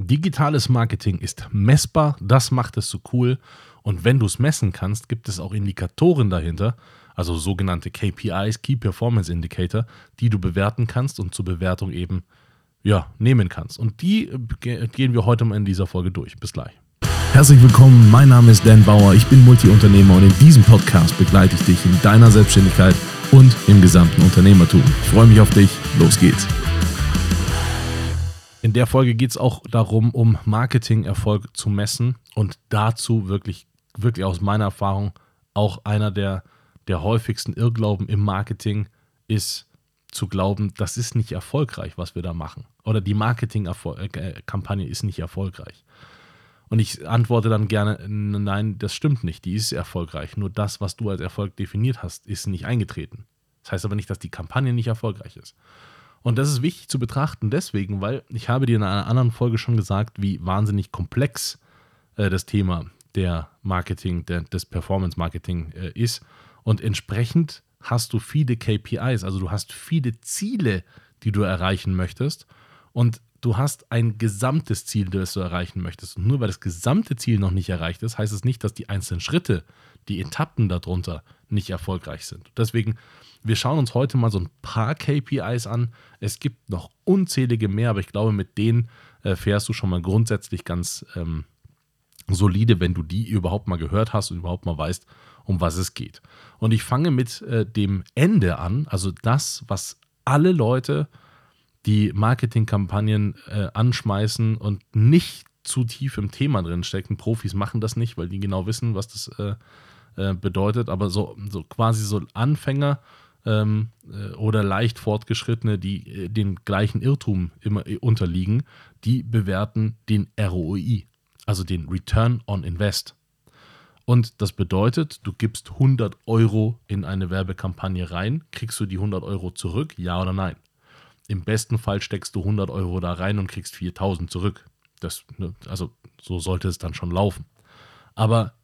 Digitales Marketing ist messbar, das macht es so cool. Und wenn du es messen kannst, gibt es auch Indikatoren dahinter, also sogenannte KPIs, Key Performance Indicator, die du bewerten kannst und zur Bewertung eben ja, nehmen kannst. Und die gehen wir heute mal in dieser Folge durch. Bis gleich. Herzlich willkommen, mein Name ist Dan Bauer, ich bin Multiunternehmer und in diesem Podcast begleite ich dich in deiner Selbstständigkeit und im gesamten Unternehmertum. Ich freue mich auf dich, los geht's. In der Folge geht es auch darum, um Marketingerfolg zu messen und dazu wirklich, wirklich aus meiner Erfahrung auch einer der, der häufigsten Irrglauben im Marketing ist zu glauben, das ist nicht erfolgreich, was wir da machen. Oder die Marketingkampagne ist nicht erfolgreich. Und ich antworte dann gerne, nein, das stimmt nicht, die ist erfolgreich. Nur das, was du als Erfolg definiert hast, ist nicht eingetreten. Das heißt aber nicht, dass die Kampagne nicht erfolgreich ist. Und das ist wichtig zu betrachten deswegen, weil ich habe dir in einer anderen Folge schon gesagt, wie wahnsinnig komplex äh, das Thema der Marketing, der, des Performance Marketing äh, ist. Und entsprechend hast du viele KPIs, also du hast viele Ziele, die du erreichen möchtest. Und du hast ein gesamtes Ziel, das du erreichen möchtest. Und nur weil das gesamte Ziel noch nicht erreicht ist, heißt es nicht, dass die einzelnen Schritte, die Etappen darunter nicht erfolgreich sind. Deswegen wir schauen uns heute mal so ein paar KPIs an. Es gibt noch unzählige mehr, aber ich glaube, mit denen äh, fährst du schon mal grundsätzlich ganz ähm, solide, wenn du die überhaupt mal gehört hast und überhaupt mal weißt, um was es geht. Und ich fange mit äh, dem Ende an, also das, was alle Leute, die Marketingkampagnen äh, anschmeißen und nicht zu tief im Thema drin stecken. Profis machen das nicht, weil die genau wissen, was das äh, äh bedeutet. Aber so, so quasi so Anfänger ähm, äh, oder leicht fortgeschrittene, die äh, den gleichen Irrtum immer äh, unterliegen, die bewerten den ROI, also den Return on Invest. Und das bedeutet, du gibst 100 Euro in eine Werbekampagne rein, kriegst du die 100 Euro zurück, ja oder nein? Im besten Fall steckst du 100 Euro da rein und kriegst 4000 zurück. Das, ne, also so sollte es dann schon laufen. Aber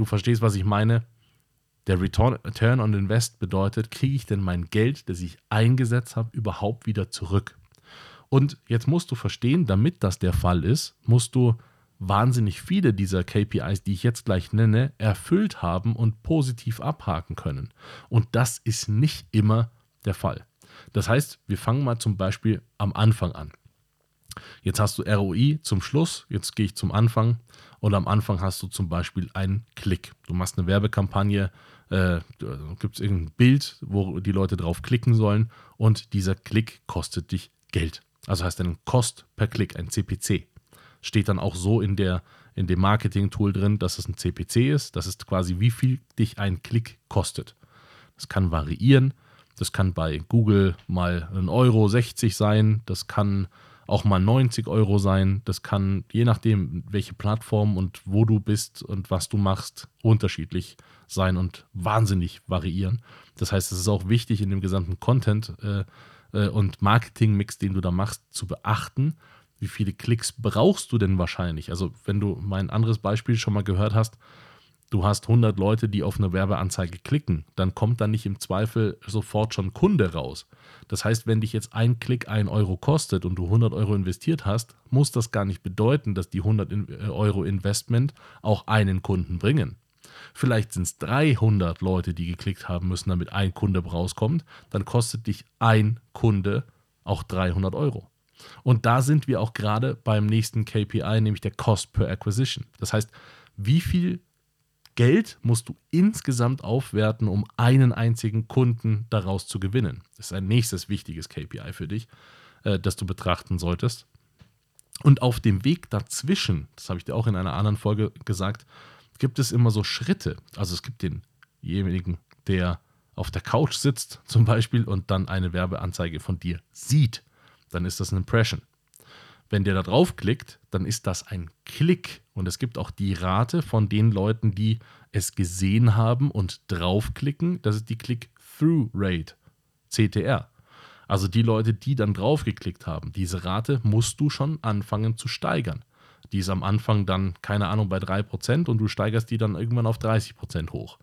du verstehst, was ich meine. Der Return on Invest bedeutet, kriege ich denn mein Geld, das ich eingesetzt habe, überhaupt wieder zurück? Und jetzt musst du verstehen, damit das der Fall ist, musst du wahnsinnig viele dieser KPIs, die ich jetzt gleich nenne, erfüllt haben und positiv abhaken können. Und das ist nicht immer der Fall. Das heißt, wir fangen mal zum Beispiel am Anfang an. Jetzt hast du ROI zum Schluss, jetzt gehe ich zum Anfang und am Anfang hast du zum Beispiel einen Klick. Du machst eine Werbekampagne, äh, gibt es irgendein Bild, wo die Leute drauf klicken sollen und dieser Klick kostet dich Geld. Also heißt einen Kost per Klick, ein CPC. Steht dann auch so in, der, in dem Marketing-Tool drin, dass es ein CPC ist. Das ist quasi, wie viel dich ein Klick kostet. Das kann variieren. Das kann bei Google mal 1,60 Euro sein. Das kann auch mal 90 Euro sein. Das kann, je nachdem, welche Plattform und wo du bist und was du machst, unterschiedlich sein und wahnsinnig variieren. Das heißt, es ist auch wichtig in dem gesamten Content äh, äh, und Marketing-Mix, den du da machst, zu beachten, wie viele Klicks brauchst du denn wahrscheinlich? Also, wenn du mein anderes Beispiel schon mal gehört hast, du hast 100 Leute, die auf eine Werbeanzeige klicken, dann kommt da nicht im Zweifel sofort schon Kunde raus. Das heißt, wenn dich jetzt ein Klick 1 Euro kostet und du 100 Euro investiert hast, muss das gar nicht bedeuten, dass die 100 äh, Euro Investment auch einen Kunden bringen. Vielleicht sind es 300 Leute, die geklickt haben müssen, damit ein Kunde rauskommt. Dann kostet dich ein Kunde auch 300 Euro. Und da sind wir auch gerade beim nächsten KPI, nämlich der Cost per Acquisition. Das heißt, wie viel Geld musst du insgesamt aufwerten, um einen einzigen Kunden daraus zu gewinnen. Das ist ein nächstes wichtiges KPI für dich, äh, das du betrachten solltest. Und auf dem Weg dazwischen, das habe ich dir auch in einer anderen Folge gesagt, gibt es immer so Schritte. Also es gibt denjenigen, der auf der Couch sitzt zum Beispiel und dann eine Werbeanzeige von dir sieht. Dann ist das ein Impression. Wenn der da draufklickt, dann ist das ein Klick. Und es gibt auch die Rate von den Leuten, die es gesehen haben und draufklicken. Das ist die Click-Through-Rate, CTR. Also die Leute, die dann draufgeklickt haben. Diese Rate musst du schon anfangen zu steigern. Die ist am Anfang dann, keine Ahnung, bei 3% und du steigerst die dann irgendwann auf 30% hoch.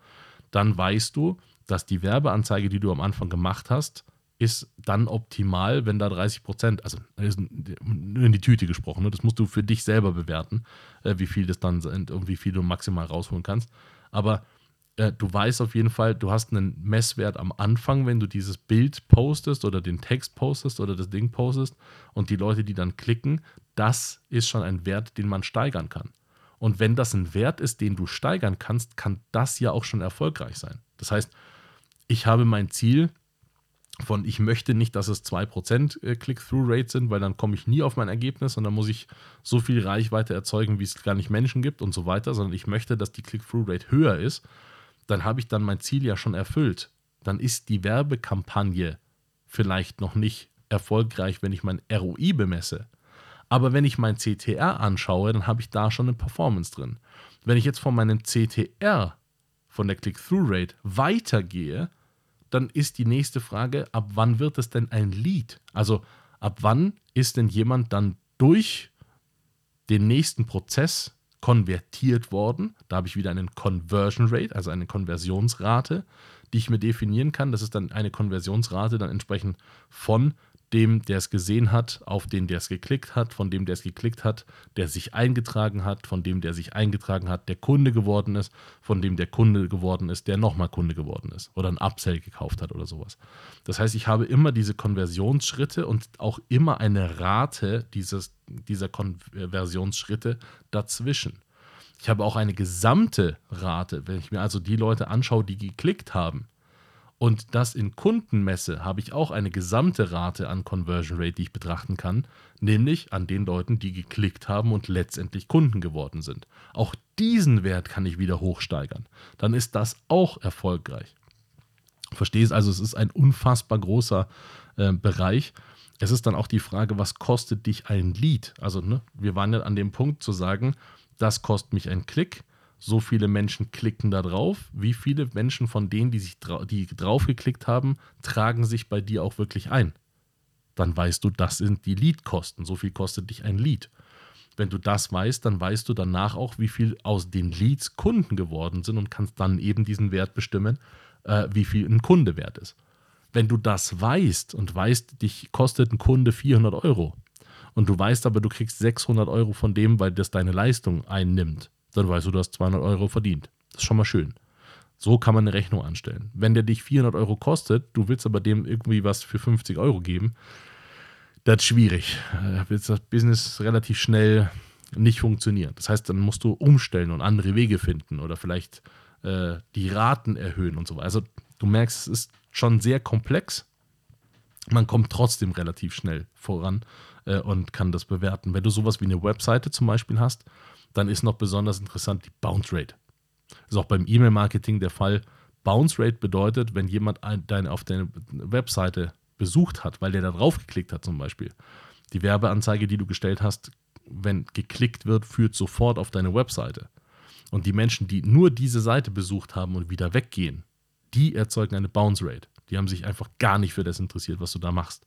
Dann weißt du, dass die Werbeanzeige, die du am Anfang gemacht hast, ist dann optimal, wenn da 30 Prozent, also in die Tüte gesprochen, ne? das musst du für dich selber bewerten, äh, wie viel das dann sind und wie viel du maximal rausholen kannst. Aber äh, du weißt auf jeden Fall, du hast einen Messwert am Anfang, wenn du dieses Bild postest oder den Text postest oder das Ding postest und die Leute, die dann klicken, das ist schon ein Wert, den man steigern kann. Und wenn das ein Wert ist, den du steigern kannst, kann das ja auch schon erfolgreich sein. Das heißt, ich habe mein Ziel von, ich möchte nicht, dass es 2% äh, Click-Through-Rate sind, weil dann komme ich nie auf mein Ergebnis und dann muss ich so viel Reichweite erzeugen, wie es gar nicht Menschen gibt und so weiter, sondern ich möchte, dass die Click-Through-Rate höher ist. Dann habe ich dann mein Ziel ja schon erfüllt. Dann ist die Werbekampagne vielleicht noch nicht erfolgreich, wenn ich mein ROI bemesse. Aber wenn ich mein CTR anschaue, dann habe ich da schon eine Performance drin. Wenn ich jetzt von meinem CTR, von der Click-Through-Rate, weitergehe, dann ist die nächste Frage, ab wann wird es denn ein Lead? Also ab wann ist denn jemand dann durch den nächsten Prozess konvertiert worden? Da habe ich wieder einen Conversion Rate, also eine Konversionsrate, die ich mir definieren kann. Das ist dann eine Konversionsrate dann entsprechend von dem, der es gesehen hat, auf den, der es geklickt hat, von dem, der es geklickt hat, der sich eingetragen hat, von dem, der sich eingetragen hat, der Kunde geworden ist, von dem der Kunde geworden ist, der nochmal Kunde geworden ist oder ein Upsell gekauft hat oder sowas. Das heißt, ich habe immer diese Konversionsschritte und auch immer eine Rate dieses, dieser Konversionsschritte dazwischen. Ich habe auch eine gesamte Rate, wenn ich mir also die Leute anschaue, die geklickt haben und das in Kunden messe, habe ich auch eine gesamte Rate an Conversion Rate, die ich betrachten kann, nämlich an den Leuten, die geklickt haben und letztendlich Kunden geworden sind. Auch diesen Wert kann ich wieder hochsteigern. Dann ist das auch erfolgreich. Verstehst also, es ist ein unfassbar großer äh, Bereich. Es ist dann auch die Frage, was kostet dich ein Lead? Also, ne, wir waren ja an dem Punkt zu sagen, das kostet mich ein Klick so viele Menschen klicken da drauf. Wie viele Menschen von denen, die, sich dra die draufgeklickt haben, tragen sich bei dir auch wirklich ein? Dann weißt du, das sind die Leadkosten. So viel kostet dich ein Lead. Wenn du das weißt, dann weißt du danach auch, wie viel aus den Leads Kunden geworden sind und kannst dann eben diesen Wert bestimmen, äh, wie viel ein Kunde wert ist. Wenn du das weißt und weißt, dich kostet ein Kunde 400 Euro und du weißt aber, du kriegst 600 Euro von dem, weil das deine Leistung einnimmt, dann weißt du, du hast 200 Euro verdient. Das ist schon mal schön. So kann man eine Rechnung anstellen. Wenn der dich 400 Euro kostet, du willst aber dem irgendwie was für 50 Euro geben, das ist schwierig. Da wird das Business relativ schnell nicht funktionieren. Das heißt, dann musst du umstellen und andere Wege finden oder vielleicht äh, die Raten erhöhen und so weiter. Also du merkst, es ist schon sehr komplex. Man kommt trotzdem relativ schnell voran äh, und kann das bewerten. Wenn du sowas wie eine Webseite zum Beispiel hast, dann ist noch besonders interessant die Bounce Rate. Das ist auch beim E-Mail-Marketing der Fall. Bounce Rate bedeutet, wenn jemand deine, auf deine Webseite besucht hat, weil der da drauf geklickt hat zum Beispiel. Die Werbeanzeige, die du gestellt hast, wenn geklickt wird, führt sofort auf deine Webseite. Und die Menschen, die nur diese Seite besucht haben und wieder weggehen, die erzeugen eine Bounce Rate. Die haben sich einfach gar nicht für das interessiert, was du da machst.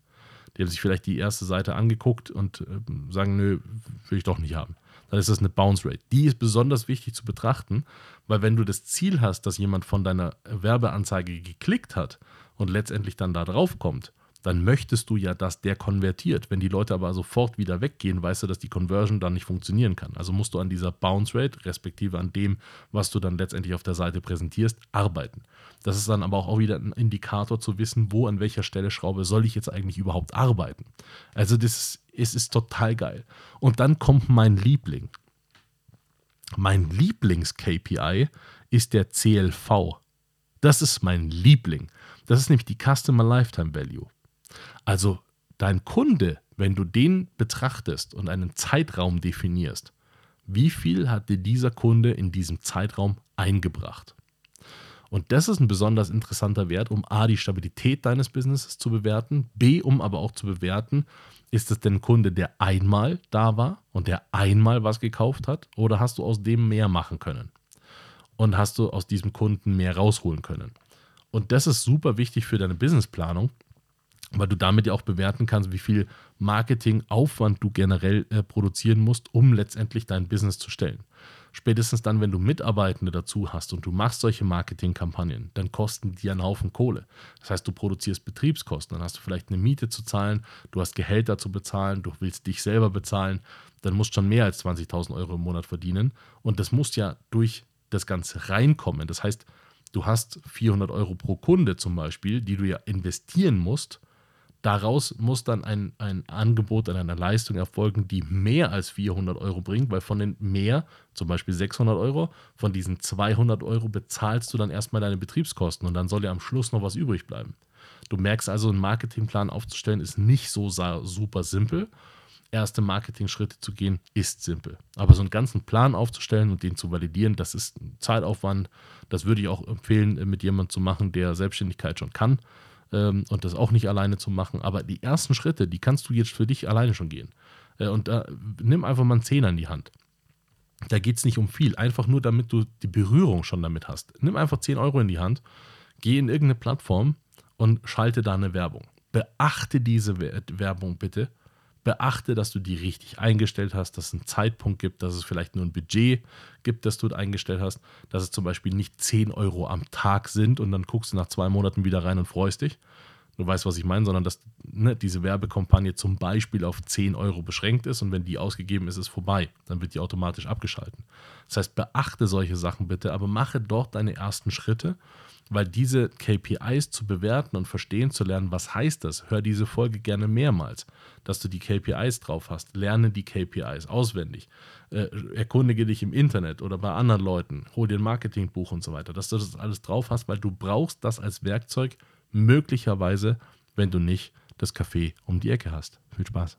Die haben sich vielleicht die erste Seite angeguckt und äh, sagen, nö, will ich doch nicht haben dann ist das eine Bounce Rate. Die ist besonders wichtig zu betrachten, weil wenn du das Ziel hast, dass jemand von deiner Werbeanzeige geklickt hat und letztendlich dann da drauf kommt, dann möchtest du ja, dass der konvertiert. Wenn die Leute aber sofort wieder weggehen, weißt du, dass die Conversion dann nicht funktionieren kann. Also musst du an dieser Bounce Rate, respektive an dem, was du dann letztendlich auf der Seite präsentierst, arbeiten. Das ist dann aber auch wieder ein Indikator zu wissen, wo an welcher Stelle Schraube soll ich jetzt eigentlich überhaupt arbeiten. Also das ist, es ist total geil. Und dann kommt mein Liebling. Mein Lieblings-KPI ist der CLV. Das ist mein Liebling. Das ist nämlich die Customer Lifetime Value. Also dein Kunde, wenn du den betrachtest und einen Zeitraum definierst, wie viel hat dir dieser Kunde in diesem Zeitraum eingebracht? Und das ist ein besonders interessanter Wert, um A, die Stabilität deines Businesses zu bewerten, B, um aber auch zu bewerten, ist es denn ein Kunde, der einmal da war und der einmal was gekauft hat, oder hast du aus dem mehr machen können? Und hast du aus diesem Kunden mehr rausholen können? Und das ist super wichtig für deine Businessplanung, weil du damit ja auch bewerten kannst, wie viel Marketingaufwand du generell äh, produzieren musst, um letztendlich dein Business zu stellen. spätestens dann, wenn du Mitarbeitende dazu hast und du machst solche Marketingkampagnen, dann kosten die einen Haufen Kohle. Das heißt, du produzierst Betriebskosten, dann hast du vielleicht eine Miete zu zahlen, du hast Gehälter zu bezahlen, du willst dich selber bezahlen, dann musst du schon mehr als 20.000 Euro im Monat verdienen und das muss ja durch das Ganze reinkommen. Das heißt, du hast 400 Euro pro Kunde zum Beispiel, die du ja investieren musst Daraus muss dann ein, ein Angebot an einer Leistung erfolgen, die mehr als 400 Euro bringt, weil von den mehr, zum Beispiel 600 Euro, von diesen 200 Euro bezahlst du dann erstmal deine Betriebskosten und dann soll ja am Schluss noch was übrig bleiben. Du merkst also, einen Marketingplan aufzustellen ist nicht so super simpel. Erste Marketing-Schritte zu gehen ist simpel. Aber so einen ganzen Plan aufzustellen und den zu validieren, das ist ein Zeitaufwand. Das würde ich auch empfehlen, mit jemandem zu machen, der Selbstständigkeit schon kann ähm, und das auch nicht alleine zu machen. Aber die ersten Schritte, die kannst du jetzt für dich alleine schon gehen. Äh, und äh, nimm einfach mal einen Zehner in die Hand. Da geht es nicht um viel, einfach nur damit du die Berührung schon damit hast. Nimm einfach 10 Euro in die Hand, geh in irgendeine Plattform und schalte da eine Werbung. Beachte diese Werbung bitte beachte, dass du die richtig eingestellt hast, dass es einen Zeitpunkt gibt, dass es vielleicht nur ein Budget gibt, das du eingestellt hast, dass es zum Beispiel nicht 10 Euro am Tag sind und dann guckst du nach zwei Monaten wieder rein und freust dich. Du weißt, was ich meine, sondern dass ne, diese Werbekampagne zum Beispiel auf 10 Euro beschränkt ist und wenn die ausgegeben ist, ist vorbei. Dann wird die automatisch abgeschalten. Das heißt, beachte solche Sachen bitte, aber mache dort deine ersten Schritte weil diese KPIs zu bewerten und verstehen zu lernen, was heißt das, hör diese Folge gerne mehrmals, dass du die KPIs drauf hast. Lerne die KPIs auswendig. Äh, erkundige dich im Internet oder bei anderen Leuten. Hol dir ein Marketingbuch und so weiter, dass du das alles drauf hast, weil du brauchst das als Werkzeug möglicherweise, wenn du nicht das Café um die Ecke hast. Viel Spaß.